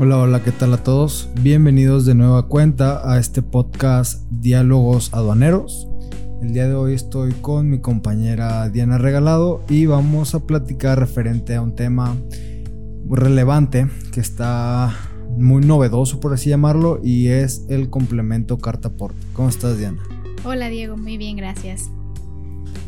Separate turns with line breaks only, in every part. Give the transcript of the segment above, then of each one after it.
Hola, hola, ¿qué tal a todos? Bienvenidos de nueva cuenta a este podcast Diálogos Aduaneros. El día de hoy estoy con mi compañera Diana Regalado y vamos a platicar referente a un tema relevante que está muy novedoso, por así llamarlo, y es el complemento carta porte. ¿Cómo estás, Diana?
Hola, Diego, muy bien, gracias.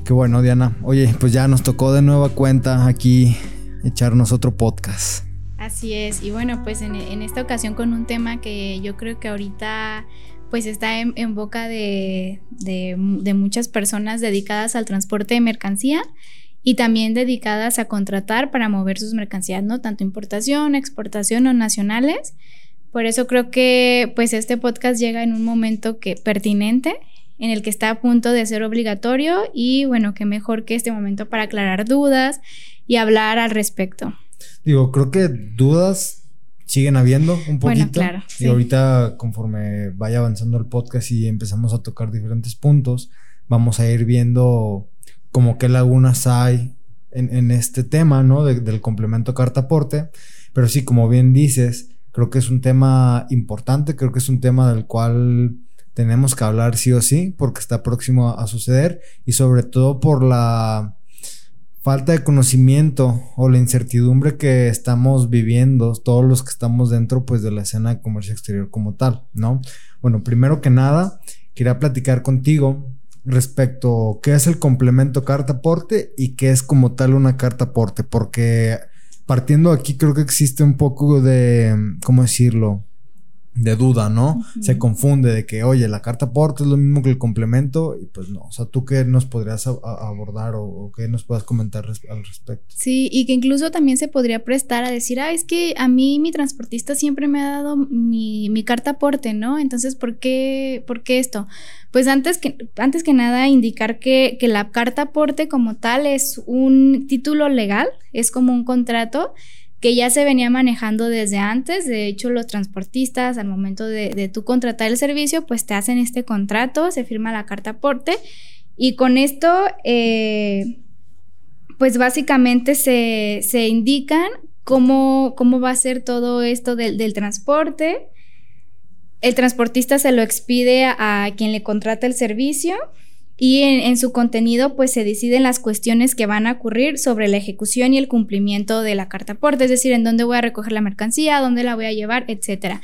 Qué bueno, Diana. Oye, pues ya nos tocó de nueva cuenta aquí echarnos otro podcast.
Así es, y bueno, pues en, esta ocasión con un tema que yo creo que ahorita pues está en, boca de, muchas personas dedicadas al transporte de mercancía y también dedicadas a contratar para mover sus mercancías, ¿no? Tanto importación, exportación o nacionales. Por eso creo que pues este podcast llega en un momento que pertinente en el que está a punto de ser obligatorio y bueno, que mejor que este momento para aclarar dudas y hablar al respecto.
Digo, creo que dudas siguen habiendo un poquito.
Bueno, claro.
Y ahorita, conforme vaya avanzando el podcast y empezamos a tocar diferentes puntos, vamos a ir viendo como qué lagunas hay en, este tema, ¿no? del complemento carta-aporte. Pero sí, como bien dices, creo que es un tema importante, creo que es un tema del cual tenemos que hablar sí o sí, porque está próximo a suceder y sobre todo por la falta de conocimiento o la incertidumbre que estamos viviendo, todos los que estamos dentro pues de la escena de comercio exterior como tal, ¿no? Bueno, primero que nada, quería platicar contigo respecto a qué es el complemento carta aporte y qué es como tal una carta aporte, porque partiendo aquí creo que existe un poco de, ¿cómo decirlo? De duda, ¿no? Se confunde de que, oye, la carta aporte es lo mismo que el complemento y pues no. O sea, ¿tú qué nos podrías abordar o, qué nos puedas comentar al respecto?
Sí, y que incluso también se podría prestar a decir, ah, es que a mí mi transportista siempre me ha dado mi, mi carta aporte, ¿no? Entonces, ¿por qué, ¿por qué esto? Pues antes que, antes que nada, indicar que, que la carta aporte como tal es un título legal, es como un contrato que ya se venía manejando desde antes. De hecho, los transportistas al momento de, de tú contratar el servicio, pues te hacen este contrato, se firma la carta aporte y con esto, eh, pues básicamente se, se indican cómo, cómo, va a ser todo esto del, del transporte. El transportista se lo expide a, a quien le contrata el servicio y en, su contenido pues se deciden las cuestiones que van a ocurrir sobre la ejecución y el cumplimiento de la carta aporte, es decir, en dónde voy a recoger la mercancía, dónde la voy a llevar, etcétera.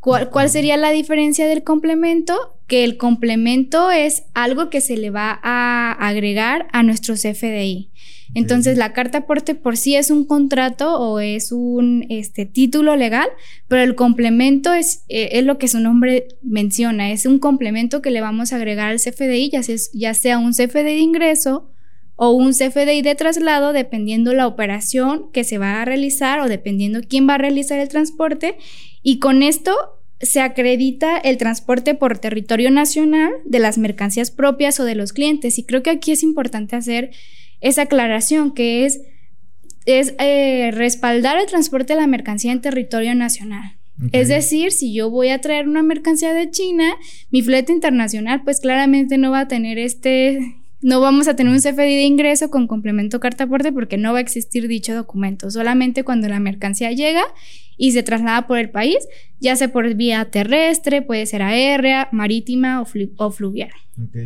¿Cuál, ¿Cuál, sería la diferencia del complemento? Que el complemento es algo que se le va a agregar a nuestro CFDI. Entonces, la carta aporte por sí es un contrato o es un este, título legal, pero el complemento es, eh, es lo que su nombre menciona, es un complemento que le vamos a agregar al CFDI, ya sea, ya sea un CFDI de ingreso o un CFDI de traslado, dependiendo la operación que se va a realizar o dependiendo quién va a realizar el transporte. Y con esto se acredita el transporte por territorio nacional de las mercancías propias o de los clientes. Y creo que aquí es importante hacer esa aclaración que es, es eh, respaldar el transporte de la mercancía en territorio nacional. Es decir, si yo voy a traer una mercancía de China, mi flete internacional pues claramente no va a tener este, no vamos a tener un CFDI de ingreso con complemento carta aporte porque no va a existir dicho documento. Solamente cuando la mercancía llega y se traslada por el país, ya sea por vía terrestre, puede ser aérea, marítima o, fluvial.
Ok.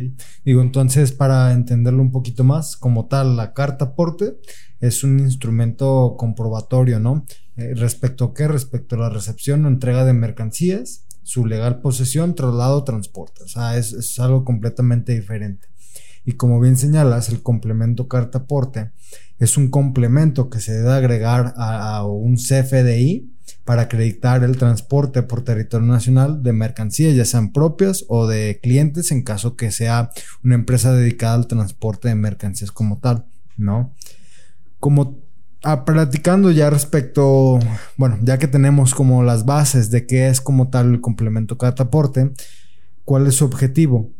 Digo, entonces, para entenderlo un poquito más, como tal, la carta aporte es un instrumento comprobatorio, ¿no? Eh, ¿Respecto a qué? Respecto a la recepción o entrega de mercancías, su legal posesión, traslado, transporte. O sea, es algo completamente diferente. Y como bien señalas, el complemento carta aporte es un complemento que se debe agregar a, un CFDI para acreditar el transporte por territorio nacional de mercancías, ya sean propias o de clientes, en caso que sea una empresa dedicada al transporte de mercancías como tal, ¿no? Como ah, platicando ya respecto, bueno, ya que tenemos como las bases de qué es como tal el complemento aporte, ¿cuál es su objetivo?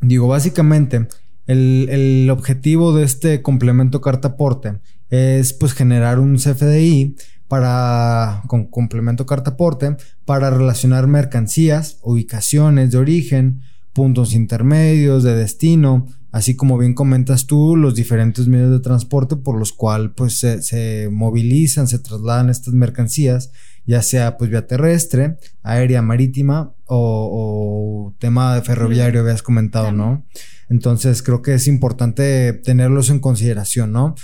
Digo, básicamente, el, objetivo de este complemento carta aporte es pues generar un CFDI para con complemento carta aporte para relacionar mercancías, ubicaciones de origen, puntos intermedios de destino, así como bien comentas tú, los diferentes medios de transporte por los cuales pues se, movilizan, se trasladan estas mercancías, ya sea pues vía terrestre, aérea, marítima o, tema de ferroviario, habías comentado, ¿no? Entonces creo que es importante tenerlos en consideración, ¿no?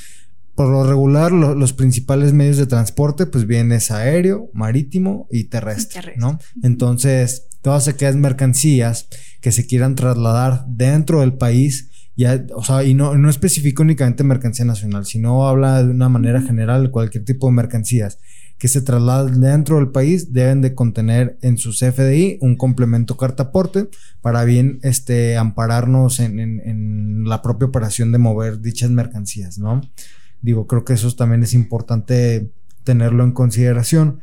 Por lo regular, los principales medios de transporte, pues bien es aéreo, marítimo y terrestre, ¿no? Entonces, todas aquellas mercancías que se quieran trasladar dentro del país, ya, o sea, y no, no especifica únicamente mercancía nacional, sino habla de una manera general de cualquier tipo de mercancías que se trasladen dentro del país deben de contener en su CFDI un complemento carta aporte para bien este, ampararnos en, en la propia operación de mover dichas mercancías, ¿no? Digo, creo que eso también es importante tenerlo en consideración.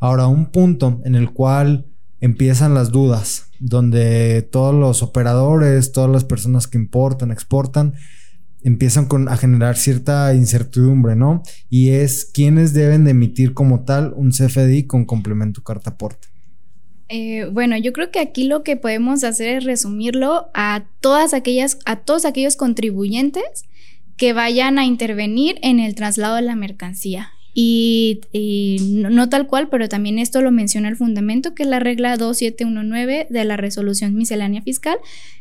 Ahora, un punto en el cual empiezan las dudas, donde todos los operadores, todas las personas que importan, exportan, empiezan a generar cierta incertidumbre, ¿no? Y es quiénes deben de emitir como tal un CFDI con complemento carta aporte.
Eh, bueno, yo creo que aquí lo que podemos hacer es resumirlo a todas aquellas, a todos aquellos contribuyentes que vayan a intervenir en el traslado de la mercancía. Y, no, tal cual, pero también esto lo menciona el fundamento, que es la regla 2719 de la resolución miscelánea fiscal,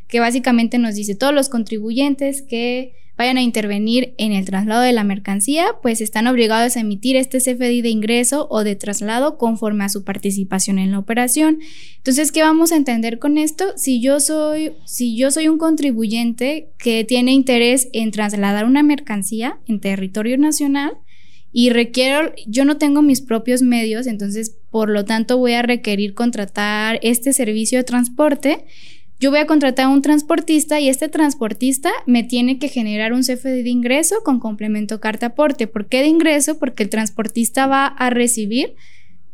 que básicamente nos dice todos los contribuyentes que vayan a intervenir en el traslado de la mercancía, pues están obligados a emitir este CFDI de ingreso o de traslado conforme a su participación en la operación. Entonces, ¿qué vamos a entender con esto? Si yo soy, si yo soy un contribuyente que tiene interés en trasladar una mercancía en territorio nacional, y requiero, yo no tengo mis propios medios, entonces por lo tanto voy a requerir contratar este servicio de transporte yo voy a contratar a un transportista y este transportista me tiene que generar un CFD de ingreso con complemento carta aporte. ¿Por qué de ingreso? Porque el transportista va a recibir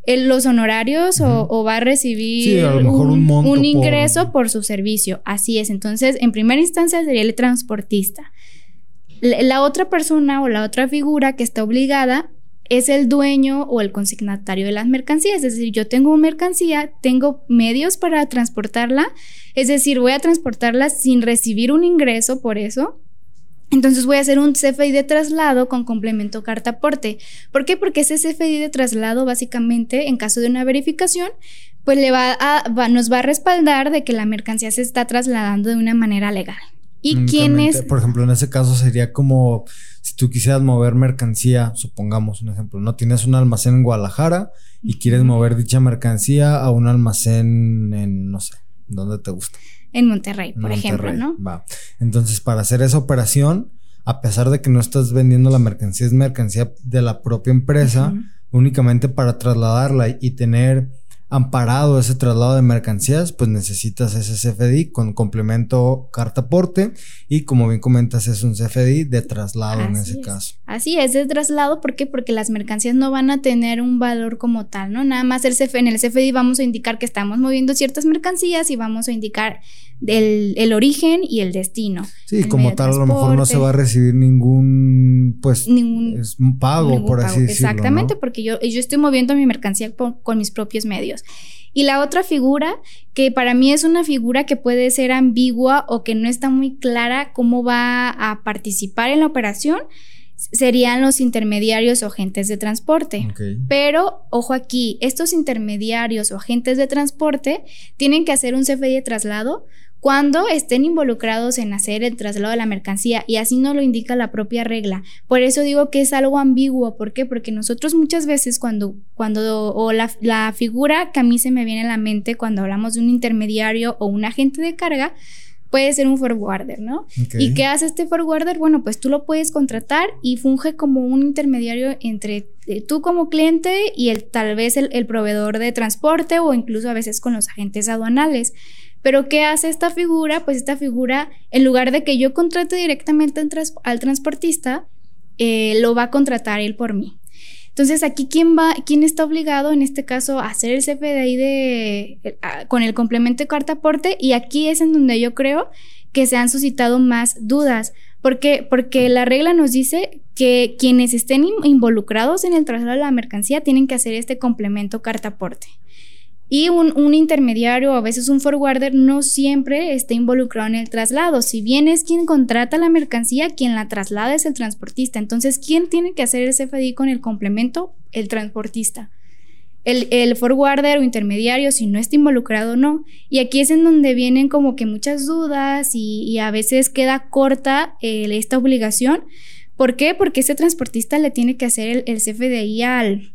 los honorarios o, va a recibir un, ingreso por... su servicio. Así es. Entonces, en primera instancia sería el transportista. la otra persona o la otra figura que está obligada es el dueño o el consignatario de las mercancías. Es decir, yo tengo una mercancía, tengo medios para transportarla, es decir, voy a transportarla sin recibir un ingreso por eso. Entonces voy a hacer un CFI de traslado con complemento carta aporte. ¿Por qué? Porque ese CFI de traslado básicamente en caso de una verificación pues le va a, nos va a respaldar de que la mercancía se está trasladando de una manera legal. ¿Y quién es?
Por ejemplo, en ese caso sería como si tú quisieras mover mercancía, supongamos un ejemplo, no tienes un almacén en Guadalajara y quieres mover dicha mercancía a un almacén en, no sé, ¿dónde te gusta?
En Monterrey, por ejemplo, ¿no?
Va. Entonces, para hacer esa operación, a pesar de que no estás vendiendo la mercancía, es mercancía de la propia empresa, únicamente para trasladarla y tener amparado ese traslado de mercancías, pues necesitas ese CFDI con complemento carta aporte y como bien comentas es un CFDI de traslado en ese caso.
Así es, de traslado, ¿por qué? Porque las mercancías no van a tener un valor como tal, ¿no? Nada más el CF, en el CFDI vamos a indicar que estamos moviendo ciertas mercancías y vamos a indicar el origen y el destino.
Sí, como tal a lo mejor no se va a recibir ningún, pues, ningún, pago, por así decirlo.
Exactamente, porque yo, yo estoy moviendo mi mercancía con mis propios medios. Y la otra figura, que para mí es una figura que puede ser ambigua o que no está muy clara cómo va a participar en la operación, serían los intermediarios o agentes de transporte. Pero, ojo aquí, estos intermediarios o agentes de transporte tienen que hacer un CFDI de traslado cuando estén involucrados en hacer el traslado de la mercancía y así no lo indica la propia regla. Por eso digo que es algo ambiguo. ¿Por qué? Porque nosotros muchas veces cuando, cuando, o la, la figura que a mí se me viene a la mente cuando hablamos de un intermediario o un agente de carga, puede ser un forwarder, ¿no? ¿Y qué hace este forwarder? Bueno, pues tú lo puedes contratar y funge como un intermediario entre eh, tú como cliente y el, tal vez el, el, proveedor de transporte o incluso a veces con los agentes aduanales. Pero ¿qué hace esta figura? Pues esta figura, en lugar de que yo contrate directamente al transportista, eh, lo va a contratar él por mí. Entonces, aquí, ¿quién va, quién está obligado en este caso a hacer el CFDI de, eh, con el complemento de carta aporte? Y aquí es en donde yo creo que se han suscitado más dudas. ¿Por qué? Porque la regla nos dice que quienes estén involucrados en el traslado de la mercancía tienen que hacer este complemento carta aporte. Y un, un, intermediario a veces un forwarder no siempre está involucrado en el traslado. Si bien es quien contrata la mercancía, quien la traslada es el transportista. Entonces, ¿quién tiene que hacer el CFDI con el complemento? El transportista. El, el, forwarder o intermediario, si no está involucrado o no. Y aquí es en donde vienen como que muchas dudas y, y a veces queda corta eh, esta obligación. ¿Por qué? Porque ese transportista le tiene que hacer el, el CFDI al,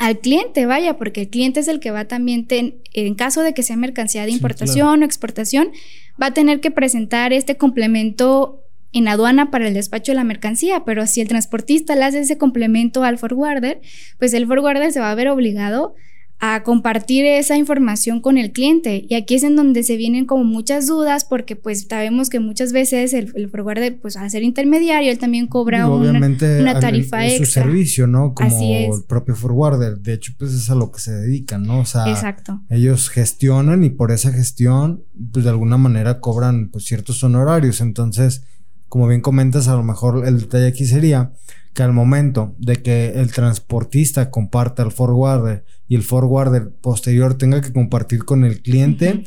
al cliente, vaya, porque el cliente es el que va también, en caso de que sea mercancía de importación o exportación, va a tener que presentar este complemento en aduana para el despacho de la mercancía, pero si el transportista le hace ese complemento al forwarder, pues el forwarder se va a ver obligado a compartir esa información con el cliente. Y aquí es en donde se vienen como muchas dudas porque pues sabemos que muchas veces el, el forwarder, pues al ser intermediario, él también cobra una, una, tarifa
es su servicio, ¿no? Como el propio forwarder. De hecho, pues es a lo que se dedican, ¿no? O sea,
Exacto.
ellos gestionan y por esa gestión, pues de alguna manera cobran pues ciertos honorarios. Entonces, como bien comentas, a lo mejor el detalle aquí sería que al momento de que el transportista comparta el forwarder y el forwarder posterior tenga que compartir con el cliente,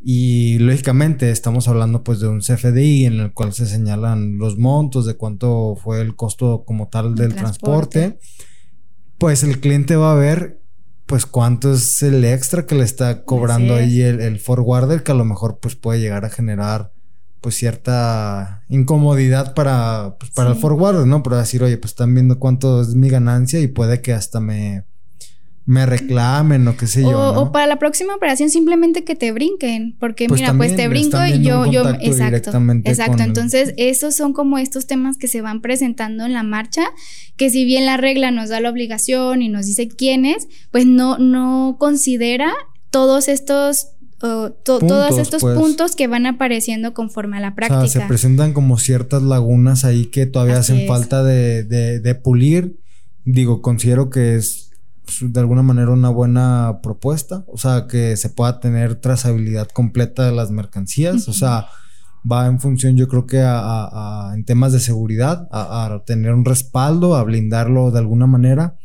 y lógicamente estamos hablando pues de un CFDI en el cual se señalan los montos de cuánto fue el costo como tal del transporte. pues el cliente va a ver pues cuánto es el extra que le está cobrando ahí el, el forwarder que a lo mejor pues puede llegar a generar pues cierta incomodidad para, pues, para el forward, ¿no? Para decir, oye, pues están viendo cuánto es mi ganancia y puede que hasta me, me reclamen o qué sé yo. ¿no?
O para la próxima operación simplemente que te brinquen, porque pues mira, pues te brinco y yo, yo, exacto, exacto. Entonces, esos son como estos temas que se van presentando en la marcha, que si bien la regla nos da la obligación y nos dice quiénes, pues no, no considera todos estos todos estos pues. puntos que van apareciendo conforme a la práctica.
O sea, se presentan como ciertas lagunas ahí que todavía hacen falta de, de, pulir. Digo, considero que es pues, de alguna manera una buena propuesta. O sea, que se pueda tener trazabilidad completa de las mercancías. O sea, va en función, yo creo que a, en temas de seguridad, a, tener un respaldo, a blindarlo de alguna manera.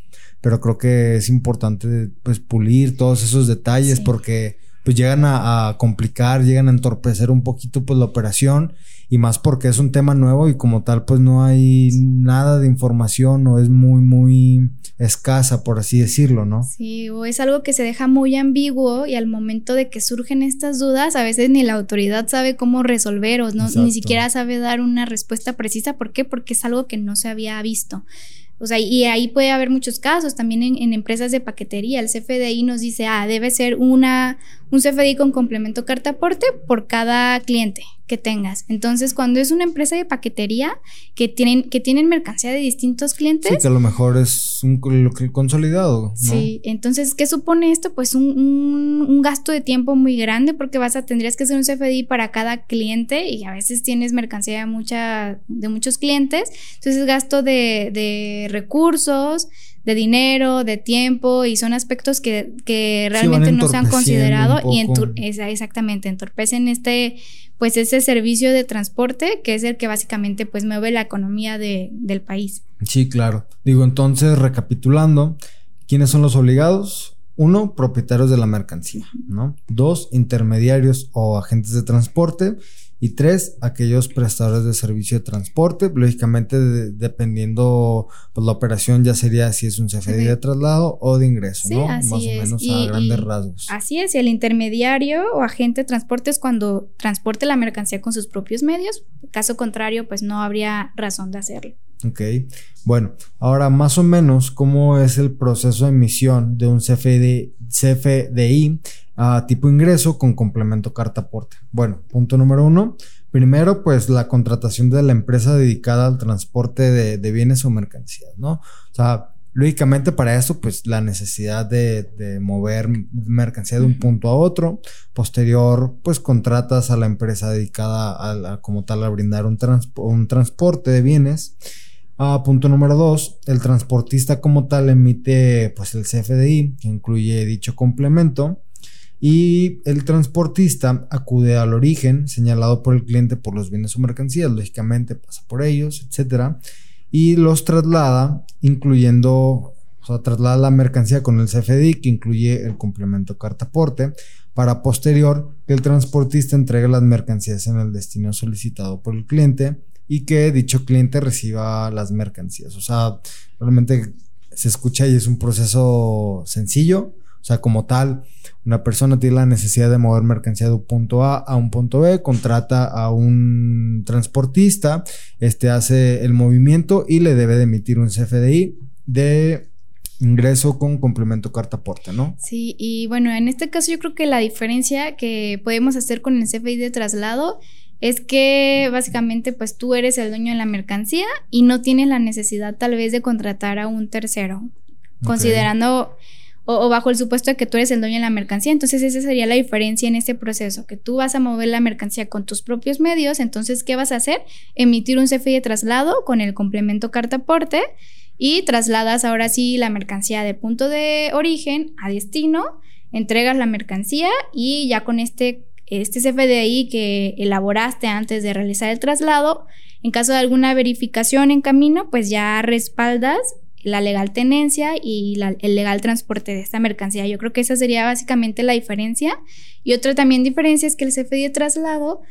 Pero creo que es importante pues pulir todos esos detalles porque pues llegan a, complicar, llegan a entorpecer un poquito pues la operación y más porque es un tema nuevo y como tal pues no hay nada de información o es muy muy escasa por así decirlo, ¿no?
Sí, o es algo que se deja muy ambiguo y al momento de que surgen estas dudas a veces ni la autoridad sabe cómo resolver o no, ni siquiera sabe dar una respuesta precisa, ¿por qué? Porque es algo que no se había visto. O sea, y ahí puede haber muchos casos, también en, empresas de paquetería, el CFDI nos dice, ah, debe ser una, un CFDI con complemento carta aporte por cada cliente que tengas. Entonces, cuando es una empresa de paquetería que tienen, que tienen mercancía de distintos clientes. Sí,
que a lo mejor es un consolidado. ¿no?
Sí, entonces, ¿qué supone esto? Pues un, un, gasto de tiempo muy grande porque vas a, tendrías que hacer un CFDI para cada cliente y a veces tienes mercancía de, mucha, de muchos clientes. Entonces, gasto de, de recursos de dinero, de tiempo, y son aspectos que, que realmente no se han considerado y exactamente entorpecen este, pues ese servicio de transporte que es el que básicamente pues mueve la economía de, del país.
Sí, claro. Digo, entonces, recapitulando, ¿quiénes son los obligados? Uno, propietarios de la mercancía, ¿no? Dos, intermediarios o agentes de transporte. Y tres, aquellos prestadores de servicio de transporte. Lógicamente, dependiendo pues, la operación, ya sería si es un CFDI de traslado o de ingreso, ¿no? Más o menos a grandes rasgos.
Así es, y el intermediario o agente de transporte es cuando transporte la mercancía con sus propios medios. Caso contrario, pues no habría razón de hacerlo.
Ok, bueno, ahora más o menos, ¿cómo es el proceso de emisión de un CFDI, CFDI a tipo ingreso con complemento carta aporte. Bueno, punto número uno. Primero, pues la contratación de la empresa dedicada al transporte de, bienes o mercancías, ¿no? O sea, lógicamente para eso, pues la necesidad de, mover mercancía de un punto a otro. Posterior, pues contratas a la empresa dedicada a, como tal a brindar un, un transporte de bienes. Ah, punto número dos, el transportista como tal emite pues el CFDI, que incluye dicho complemento y el transportista acude al origen señalado por el cliente por los bienes o mercancías, lógicamente pasa por ellos, etcétera, y los traslada, incluyendo O sea, traslada la mercancía con el CFDI que incluye el complemento carta aporte para posterior que el transportista entregue las mercancías en el destino solicitado por el cliente y que dicho cliente reciba las mercancías. O sea, realmente se escucha y es un proceso sencillo. O sea, como tal, una persona tiene la necesidad de mover mercancía de un punto A a un punto B, contrata a un transportista, este hace el movimiento y le debe de emitir un CFDI de ingreso con complemento carta aporte, ¿no?
Sí, y bueno, en este caso yo creo que la diferencia que podemos hacer con el CFDI de traslado es que básicamente pues tú eres el dueño de la mercancía y no tienes la necesidad tal vez de contratar a un tercero, considerando o, bajo el supuesto de que tú eres el dueño de la mercancía. Entonces esa sería la diferencia en este proceso, que tú vas a mover la mercancía con tus propios medios, entonces ¿qué vas a hacer? Emitir un CFI de traslado con el complemento carta aporte y trasladas ahora sí la mercancía de punto de origen a destino, entregas la mercancía y ya con este, este CFDI que elaboraste antes de realizar el traslado, en caso de alguna verificación en camino, pues ya respaldas la legal tenencia y el legal transporte de esta mercancía. Yo creo que esa sería básicamente la diferencia. Y otra también diferencia es que el CFDI de traslado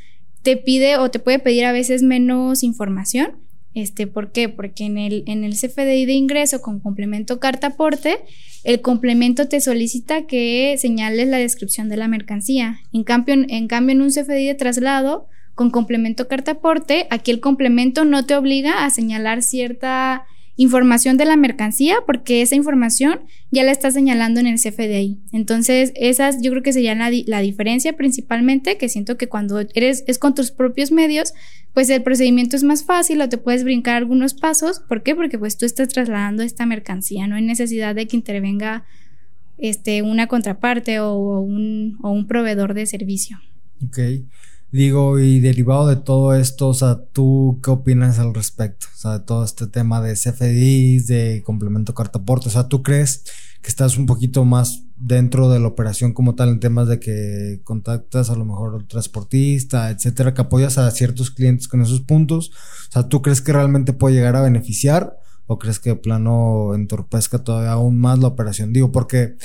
te pide o te puede pedir a veces menos información este, ¿Por qué? Porque en el, en el CFDI de ingreso con complemento carta aporte, el complemento te solicita que señales la descripción de la mercancía. En cambio, en, cambio, en un CFDI de traslado con complemento carta aporte, aquí el complemento no te obliga a señalar cierta información de la mercancía porque esa información ya la está señalando en el CFDI. Entonces, esas yo creo que sería la, la diferencia principalmente, que siento que cuando eres es con tus propios medios, pues el procedimiento es más fácil o te puedes brincar algunos pasos. ¿Por qué? Porque pues tú estás trasladando esta mercancía, no hay necesidad de que intervenga este, una contraparte o un, o un proveedor de servicio.
Ok. Digo, y derivado de todo esto, o sea, ¿tú qué opinas al respecto? O sea, de todo este tema de CFDs, de complemento cartaporte, o sea, ¿tú crees que estás un poquito más dentro de la operación como tal en temas de que contactas a lo mejor al transportista, etcétera, que apoyas a ciertos clientes con esos puntos? O sea, ¿tú crees que realmente puede llegar a beneficiar o crees que de plano entorpezca todavía aún más la operación? Digo, porque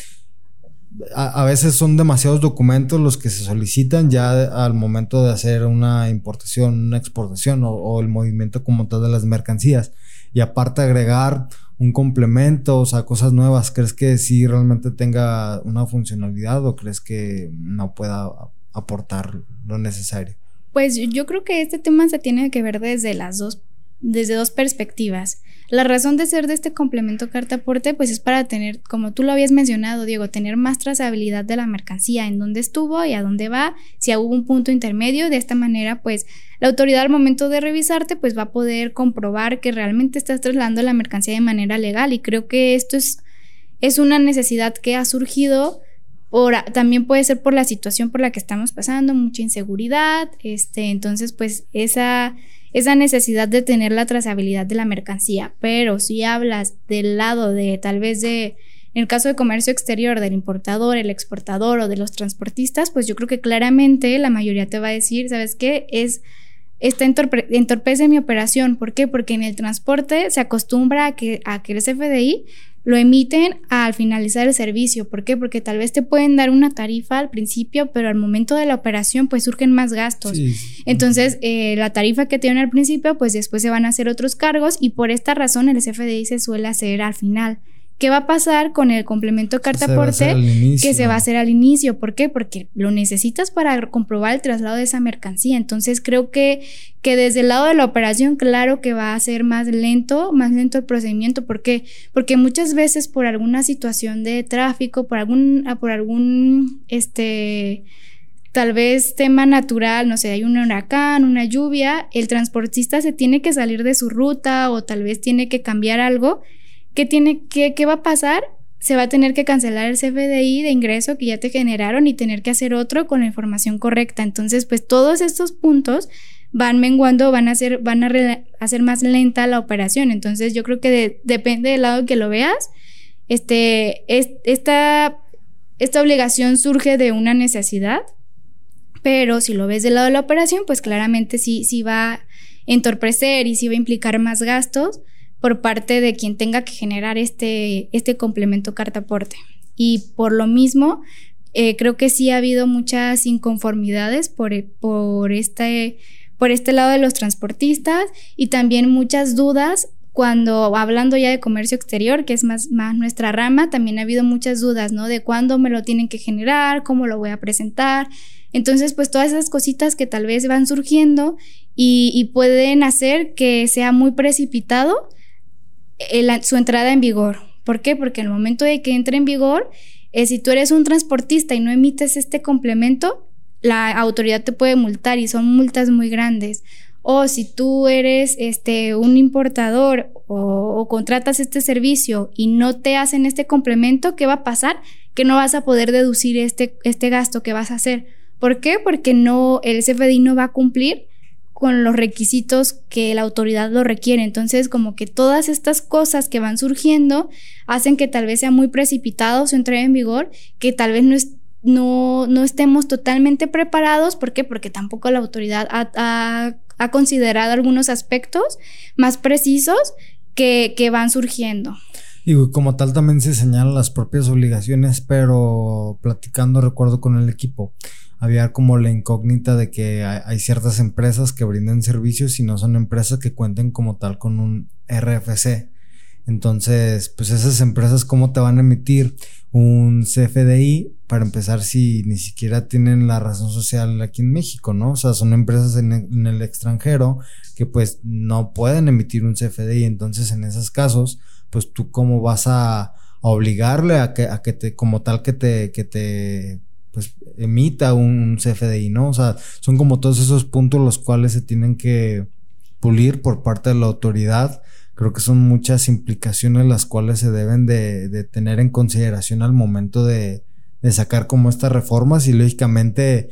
a, veces son demasiados documentos los que se solicitan ya al momento de hacer una importación, una exportación o, el movimiento como tal de las mercancías. Y aparte agregar un complemento, o sea, cosas nuevas, ¿crees que sí realmente tenga una funcionalidad o crees que no pueda aportar lo necesario?
Pues yo creo que este tema se tiene que ver desde las dos, desde dos perspectivas. La razón de ser de este complemento carta aporte pues es para tener, como tú lo habías mencionado, Diego, tener más trazabilidad de la mercancía, en dónde estuvo y a dónde va, si hubo un punto intermedio, de esta manera pues la autoridad al momento de revisarte pues va a poder comprobar que realmente estás trasladando la mercancía de manera legal. Y creo que esto es, es una necesidad que ha surgido por, también puede ser por la situación por la que estamos pasando, mucha inseguridad, este, entonces pues esa esa necesidad de tener la trazabilidad de la mercancía. Pero si hablas del lado de tal vez de, en el caso de comercio exterior, del importador, el exportador o de los transportistas, pues yo creo que claramente la mayoría te va a decir, ¿sabes qué? Es esta entorpece mi operación. ¿Por qué? Porque en el transporte se acostumbra a que, a que el CFDI lo emiten al finalizar el servicio. ¿Por qué? Porque tal vez te pueden dar una tarifa al principio, pero al momento de la operación pues surgen más gastos. Entonces, eh, la tarifa que tienen al principio, pues después se van a hacer otros cargos y por esta razón el CFDI se suele hacer al final. ¿Qué va a pasar con el complemento carta aporte que se va a hacer al inicio? ¿Por qué? Porque lo necesitas para comprobar el traslado de esa mercancía. Entonces creo que, que desde el lado de la operación, claro que va a ser más lento, más lento el procedimiento. ¿Por qué? Porque muchas veces por alguna situación de tráfico, por algún, ah, por algún, este, tal vez tema natural, no sé, hay un huracán, una lluvia, el transportista se tiene que salir de su ruta o tal vez tiene que cambiar algo ¿Qué, tiene, qué, qué va a pasar? Se va a tener que cancelar el CFDI de ingreso que ya te generaron y tener que hacer otro con la información correcta. Entonces, pues todos estos puntos van menguando, van a hacer, van a hacer más lenta la operación. Entonces, yo creo que depende del lado que lo veas. Este, esta, esta obligación surge de una necesidad, pero si lo ves del lado de la operación, pues claramente sí, sí va a entorpecer y sí va a implicar más gastos por parte de quien tenga que generar este, este complemento carta aporte. Y por lo mismo, eh, creo que sí ha habido muchas inconformidades por, por, este, por este lado de los transportistas y también muchas dudas cuando hablando ya de comercio exterior, que es más, más nuestra rama, también ha habido muchas dudas, ¿no? De cuándo me lo tienen que generar, cómo lo voy a presentar. Entonces, pues todas esas cositas que tal vez van surgiendo y, pueden hacer que sea muy precipitado su entrada en vigor. ¿Por qué? Porque el momento de que entre en vigor, eh, si tú eres un transportista y no emites este complemento, la autoridad te puede multar y son multas muy grandes. O si tú eres este, un importador o, o, contratas este servicio y no te hacen este complemento, ¿qué va a pasar? Que no vas a poder deducir este, este gasto que vas a hacer. ¿Por qué? Porque no, el CFDI no va a cumplir con los requisitos que la autoridad lo requiere. Entonces, como que todas estas cosas que van surgiendo hacen que tal vez sea muy precipitado su entrega en vigor, que tal vez no, no, no estemos totalmente preparados. ¿Por qué? Porque tampoco la autoridad ha, ha, considerado algunos aspectos más precisos que, que van surgiendo.
Y como tal también se señalan las propias obligaciones, pero platicando recuerdo con el equipo, había como la incógnita de que hay, ciertas empresas que brinden servicios y no son empresas que cuenten como tal con un RFC. Entonces, pues esas empresas, ¿cómo te van a emitir un CFDI para empezar si ni siquiera tienen la razón social aquí en México, ¿no? O sea, son empresas en, el extranjero que pues no pueden emitir un CFDI. Entonces, en esos casos, pues tú cómo vas a, obligarle a que, a que te, como tal que te, que te pues emita un CFDI, ¿no? O sea, son como todos esos puntos los cuales se tienen que pulir por parte de la autoridad. Creo que son muchas implicaciones las cuales se deben de, tener en consideración al momento de, sacar como estas reformas y lógicamente,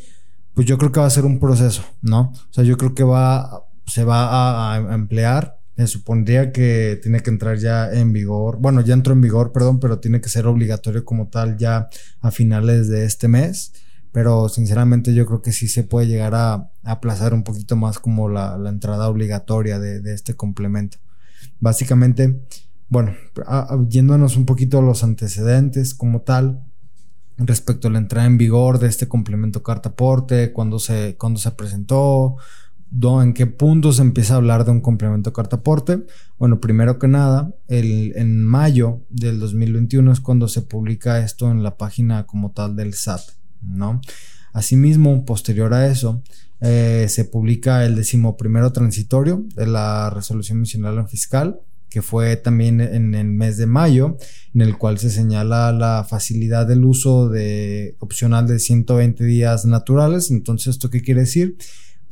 pues yo creo que va a ser un proceso, ¿no? O sea, yo creo que va, se va a emplear me supondría que tiene que entrar ya en vigor. Bueno, ya entró en vigor, perdón, pero tiene que ser obligatorio como tal ya a finales de este mes. Pero sinceramente yo creo que sí se puede llegar a, aplazar un poquito más como la, entrada obligatoria de, este complemento. Básicamente, bueno, yéndonos un poquito a los antecedentes como tal, respecto a la entrada en vigor de este complemento carta aporte, cuándo se, cuándo se presentó, en qué punto se empieza a hablar de un complemento carta aporte. Bueno, primero que nada, el, en mayo del 2021 es cuando se publica esto en la página como tal del SAT, ¿no? Asimismo, posterior a eso, eh, se publica el decimoprimero transitorio de la resolución misional fiscal, que fue también en el mes de mayo, en el cual se señala la facilidad del uso de opcional de 120 días naturales. Entonces, ¿esto qué quiere decir?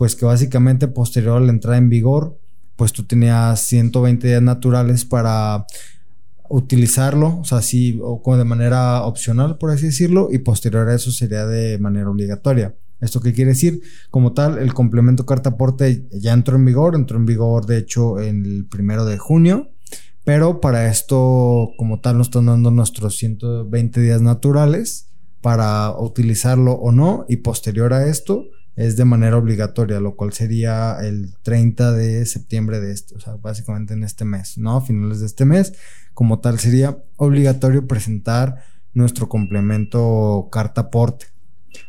Pues que básicamente posterior a la entrada en vigor, pues tú tenías 120 días naturales para utilizarlo, o sea, sí, o como de manera opcional, por así decirlo, y posterior a eso sería de manera obligatoria. ¿Esto qué quiere decir? Como tal, el complemento carta aporte ya entró en vigor, entró en vigor de hecho el primero de junio, pero para esto, como tal, nos están dando nuestros 120 días naturales para utilizarlo o no, y posterior a esto, es de manera obligatoria, lo cual sería el 30 de septiembre de este, o sea, básicamente en este mes, ¿no? Finales de este mes, como tal sería obligatorio presentar nuestro complemento carta aporte.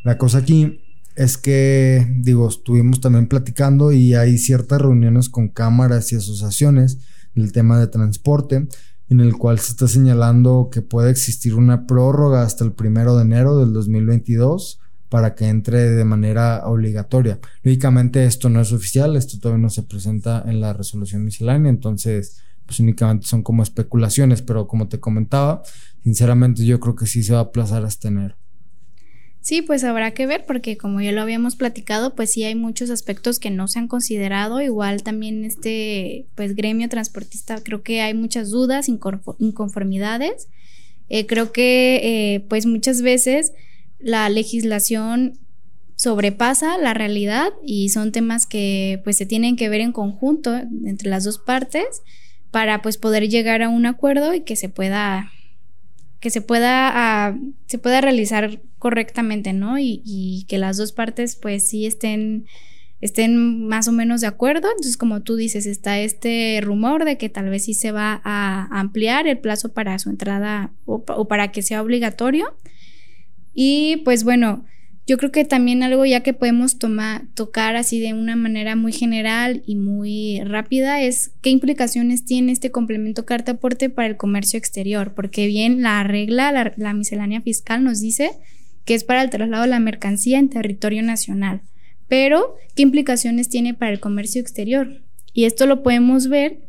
La cosa aquí es que, digo, estuvimos también platicando y hay ciertas reuniones con cámaras y asociaciones del tema de transporte, en el cual se está señalando que puede existir una prórroga hasta el primero de enero del 2022 para que entre de manera obligatoria. Lógicamente esto no es oficial, esto todavía no se presenta en la resolución miscelánea, entonces pues únicamente son como especulaciones, pero como te comentaba, sinceramente yo creo que sí se va a aplazar hasta enero.
Sí, pues habrá que ver porque como ya lo habíamos platicado, pues sí hay muchos aspectos que no se han considerado. Igual también este, pues gremio transportista, creo que hay muchas dudas, inconformidades. Eh, creo que eh, pues muchas veces la legislación sobrepasa la realidad y son temas que pues se tienen que ver en conjunto entre las dos partes para pues poder llegar a un acuerdo y que se pueda que se pueda ah, se pueda realizar correctamente no y, que las dos partes pues sí estén estén más o menos de acuerdo. Entonces, como tú dices, está este rumor de que tal vez sí se va a ampliar el plazo para su entrada o para que sea obligatorio. Y pues bueno, yo creo que también algo ya que podemos tocar así de una manera muy general y muy rápida es qué implicaciones tiene este complemento carta aporte para el comercio exterior, porque bien la regla, la, la miscelánea fiscal nos dice que es para el traslado de la mercancía en territorio nacional, pero qué implicaciones tiene para el comercio exterior. Y esto lo podemos ver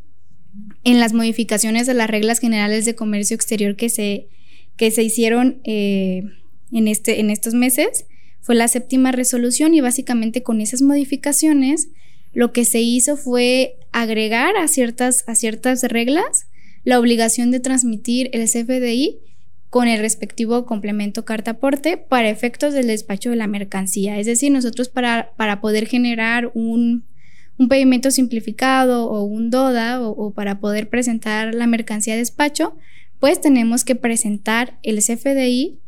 en las modificaciones de las reglas generales de comercio exterior que se, que se hicieron eh, en, este, en estos meses fue la séptima resolución y básicamente con esas modificaciones lo que se hizo fue agregar a ciertas, a ciertas reglas la obligación de transmitir el CFDI con el respectivo complemento carta aporte para efectos del despacho de la mercancía. Es decir, nosotros para, para poder generar un, un, pedimento simplificado o un DODA o, o, para poder presentar la mercancía a despacho, pues tenemos que presentar el CFDI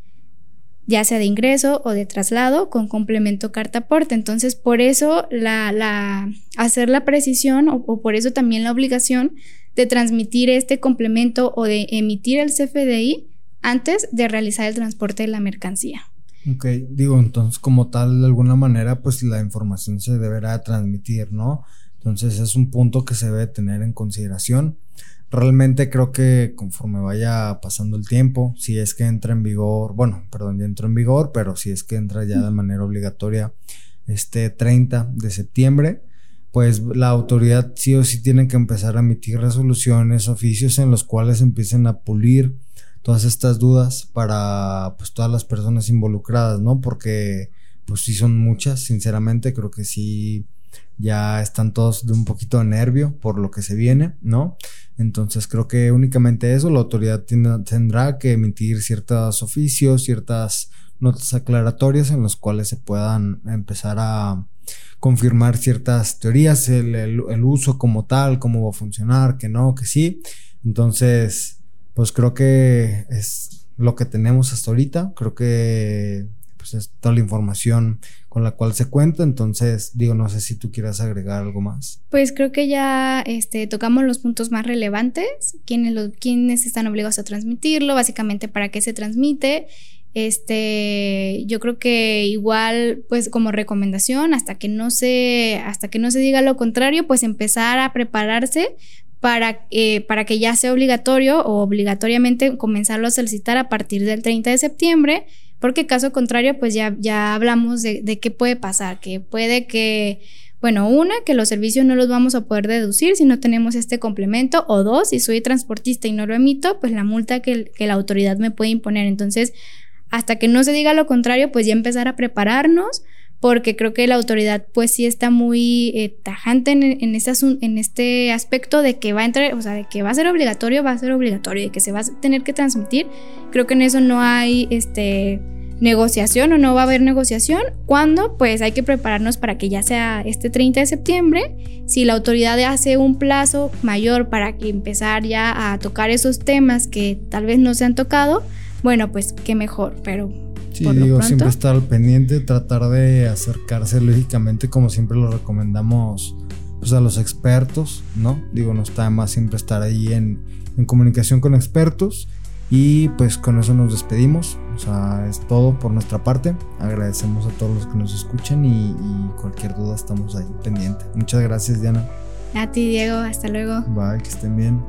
ya sea de ingreso o de traslado con complemento carta aporte. Entonces, por eso la, la hacer la precisión o, por eso también la obligación de transmitir este complemento o de emitir el CFDI antes de realizar el transporte de la mercancía.
Ok, digo, entonces como tal, de alguna manera, pues la información se deberá transmitir, ¿no? Entonces es un punto que se debe tener en consideración. Realmente creo que conforme vaya pasando el tiempo, si es que entra en vigor, bueno, perdón, ya entró en vigor, pero si es que entra ya de manera obligatoria este 30 de septiembre, pues la autoridad sí o sí tiene que empezar a emitir resoluciones, oficios en los cuales empiecen a pulir todas estas dudas para pues todas las personas involucradas, ¿no? Porque pues sí son muchas, sinceramente creo que sí ya están todos de un poquito de nervio por lo que se viene, ¿no? Entonces creo que únicamente eso, la autoridad tendrá que emitir ciertos oficios, ciertas notas aclaratorias en los cuales se puedan empezar a confirmar ciertas teorías, el, el uso como tal, cómo va a funcionar, que no, que sí. Entonces, pues creo que es lo que tenemos hasta ahorita. Creo que pues es toda la información con la cual se cuenta. Entonces, digo, no sé si tú quieras agregar algo más.
Pues creo que ya este, tocamos los puntos más relevantes, quiénes están obligados a transmitirlo, básicamente para qué se transmite. Este, yo creo que igual, pues como recomendación, hasta que no se, hasta que no se diga lo contrario, pues empezar a prepararse para, eh, para que ya sea obligatorio o obligatoriamente comenzarlo a solicitar a partir del 30 de septiembre porque caso contrario, pues ya, ya hablamos de, de qué puede pasar, que puede que, bueno, una, que los servicios no los vamos a poder deducir si no tenemos este complemento, o dos, si soy transportista y no lo emito, pues la multa que, que la autoridad me puede imponer. Entonces, hasta que no se diga lo contrario, pues ya empezar a prepararnos porque creo que la autoridad pues sí está muy eh, tajante en, en, este en este aspecto de que va a entrar, o sea, de que va a ser obligatorio, va a ser obligatorio, de que se va a tener que transmitir. Creo que en eso no hay este negociación o no va a haber negociación. Cuando pues hay que prepararnos para que ya sea este 30 de septiembre. Si la autoridad hace un plazo mayor para que empezar ya a tocar esos temas que tal vez no se han tocado, bueno, pues qué mejor, pero
Sí, digo, siempre estar al pendiente, tratar de acercarse lógicamente, como siempre lo recomendamos pues, a los expertos, ¿no? Digo, no está de más siempre estar ahí en, en comunicación con expertos. Y pues con eso nos despedimos. O sea, es todo por nuestra parte. Agradecemos a todos los que nos escuchan y, y cualquier duda estamos ahí pendiente. Muchas gracias, Diana.
A ti, Diego. Hasta luego.
Bye, que estén bien.